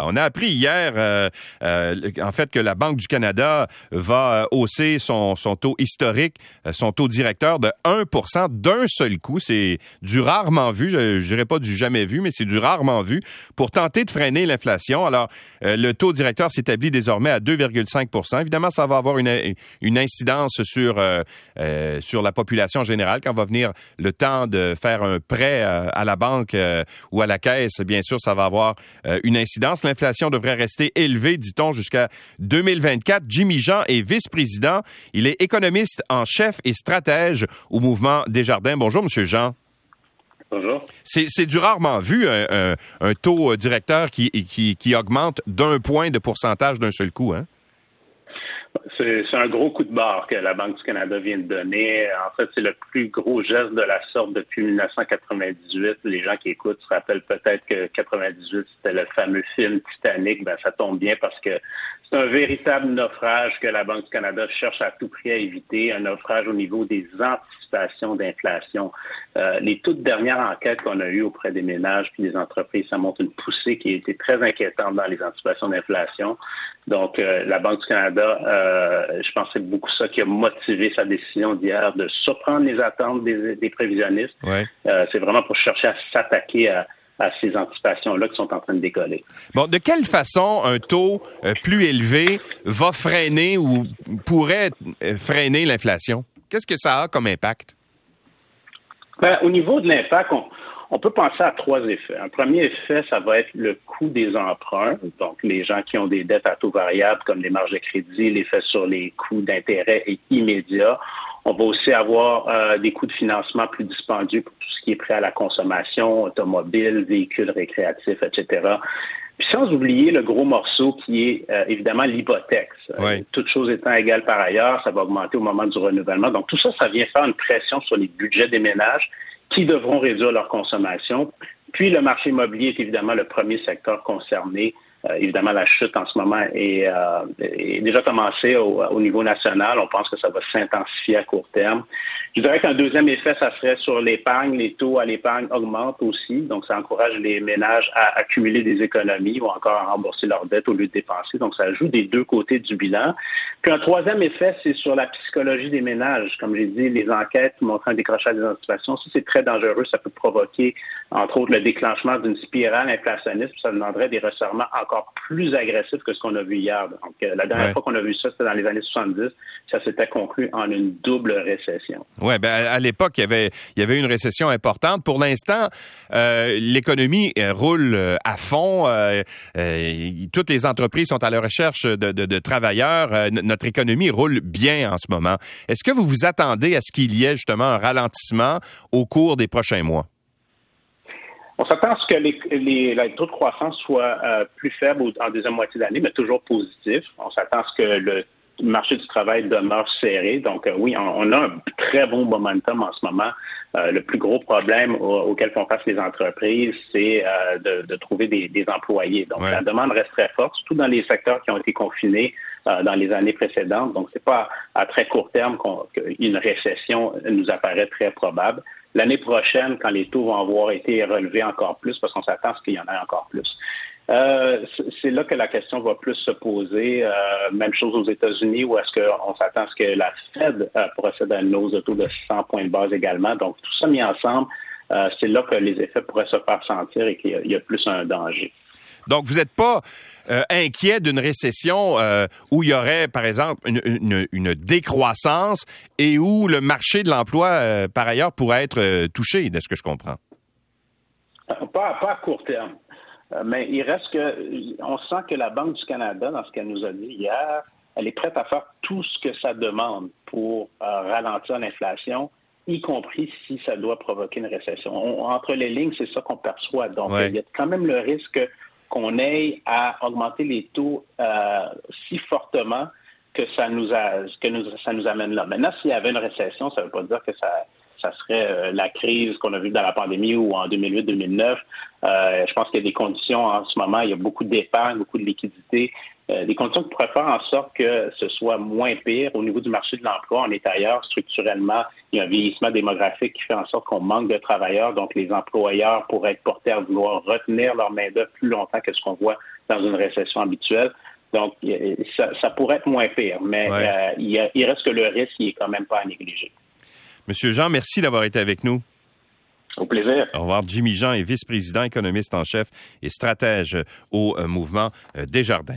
On a appris hier, euh, euh, en fait, que la Banque du Canada va hausser son, taux historique, euh, son taux directeur de 1% d'un seul coup. C'est du rarement vu, je, ne dirais pas du jamais vu, mais c'est du rarement vu pour tenter de freiner l'inflation. Alors, le taux directeur s'établit désormais à 2,5% Évidemment, ça va avoir une, une incidence sur, sur la population générale quand va venir le temps de faire un prêt à la banque ou à la caisse. Bien sûr, ça va avoir une incidence l'inflation devrait rester élevée, dit-on, jusqu'à 2024. Jimmy Jean est vice-président. Il est économiste en chef et stratège au mouvement Desjardins. Bonjour, Monsieur Jean. Bonjour. C'est du rarement vu, un, taux directeur qui, qui, qui augmente d'un point de pourcentage d'un seul coup. Hein? C'est un gros coup de barre que la Banque du Canada vient de donner. En fait, c'est le plus gros geste de la sorte depuis 1998. Les gens qui écoutent se rappellent peut-être que 98, c'était le fameux film Titanic. Ben, ça tombe bien parce que un véritable naufrage que la Banque du Canada cherche à tout prix à éviter, un naufrage au niveau des anticipations d'inflation. Euh, les toutes dernières enquêtes qu'on a eues auprès des ménages puis des entreprises, ça montre une poussée qui a été très inquiétante dans les anticipations d'inflation. Donc, euh, la Banque du Canada, euh, je pense que c'est beaucoup ça qui a motivé sa décision d'hier de surprendre les attentes des, prévisionnistes. c'est vraiment pour chercher à s'attaquer à à ces anticipations-là qui sont en train de décoller. Bon, de quelle façon un taux euh, plus élevé va freiner ou pourrait euh, freiner l'inflation? Qu'est-ce que ça a comme impact? Ben, au niveau de l'impact, on, peut penser à trois effets. Un premier effet, ça va être le coût des emprunts. Donc, les gens qui ont des dettes à taux variable, comme les marges de crédit, l'effet sur les coûts d'intérêt est immédiat. On va aussi avoir euh, des coûts de financement plus dispendieux pour tout ce qui est prêt à la consommation, automobile, véhicules récréatifs, etc. Puis sans oublier le gros morceau qui est euh, évidemment l'hypothèque. Oui. Toutes choses étant égales par ailleurs, ça va augmenter au moment du renouvellement. Donc tout ça, ça vient faire une pression sur les budgets des ménages qui devront réduire leur consommation. Puis le marché immobilier est évidemment le premier secteur concerné euh, évidemment, la chute en ce moment est, euh, déjà commencée au, niveau national. On pense que ça va s'intensifier à court terme. Je dirais qu'un deuxième effet, ça serait sur l'épargne. Les taux à l'épargne augmentent aussi, donc ça encourage les ménages à accumuler des économies ou encore à rembourser leurs dettes au lieu de dépenser. Donc ça joue des deux côtés du bilan. Puis un troisième effet, c'est sur la psychologie des ménages. Comme j'ai dit, les enquêtes montrant un décrochage des anticipations, ça c'est très dangereux. Ça peut provoquer, entre autres, le déclenchement d'une spirale inflationniste. Ça demanderait des resserrements encore plus agressifs que ce qu'on a vu hier. Donc euh, la dernière fois qu'on a vu ça, c'était dans les années 70. Ça s'était conclu en une double récession. Oui, ben à, l'époque, il y avait il y avait une récession importante. Pour l'instant, euh, l'économie euh, roule euh, à fond. toutes les entreprises sont à la recherche de, travailleurs. notre économie roule bien en ce moment. Est-ce que vous vous attendez à ce qu'il y ait justement un ralentissement au cours des prochains mois? On s'attend à ce que les, les, taux de croissance soient plus faibles en deuxième moitié d'année, mais toujours positifs. On s'attend à ce que le marché du travail demeure serré. Donc, euh, oui, on, a un très bon momentum en ce moment. Euh, le plus gros problème auquel font face les entreprises, c'est euh, de, trouver des, employés. Donc, la demande reste très forte, surtout dans les secteurs qui ont été confinés dans les années précédentes. Donc, c'est pas à très court terme qu'une récession nous apparaît très probable. L'année prochaine, quand les taux vont avoir été relevés encore plus, parce qu'on s'attend à ce qu'il y en ait encore plus. Euh, c'est là que la question va plus se poser. Euh, même chose aux États-Unis, où est-ce qu'on s'attend à ce que la Fed euh, procède à une hausse de taux de 100 points de base également. Donc, tout ça mis ensemble, c'est là que les effets pourraient se faire sentir et qu'il y, a plus un danger. Donc, vous n'êtes pas inquiet d'une récession où il y aurait, par exemple, une, décroissance et où le marché de l'emploi, par ailleurs, pourrait être touché, de ce que je comprends? Pas, pas à court terme. Euh, mais il reste que, on sent que la Banque du Canada, dans ce qu'elle nous a dit hier, elle est prête à faire tout ce que ça demande pour euh, ralentir l'inflation, y compris si ça doit provoquer une récession. entre les lignes, c'est ça qu'on perçoit. Donc, il y a quand même le risque qu'on ait à augmenter les taux euh, si fortement que ça nous, que ça nous amène là. Maintenant, s'il y avait une récession, ça ne veut pas dire que ça, serait la crise qu'on a vue dans la pandémie ou en 2008-2009. je pense qu'il y a des conditions en ce moment, il y a beaucoup d'épargne, beaucoup de liquidités. Des conditions qui pourraient faire en sorte que ce soit moins pire. Au niveau du marché de l'emploi, on est ailleurs structurellement. Il y a un vieillissement démographique qui fait en sorte qu'on manque de travailleurs. Donc, les employeurs pourraient être portés à vouloir retenir leur main-d'œuvre plus longtemps que ce qu'on voit dans une récession habituelle. Donc, ça, pourrait être moins pire, mais euh, il, reste que le risque, il est quand même pas à négliger. Monsieur Jean, merci d'avoir été avec nous. Au plaisir. Au revoir. Jimmy Jean est vice-président, économiste en chef et stratège au euh, mouvement euh, Desjardins.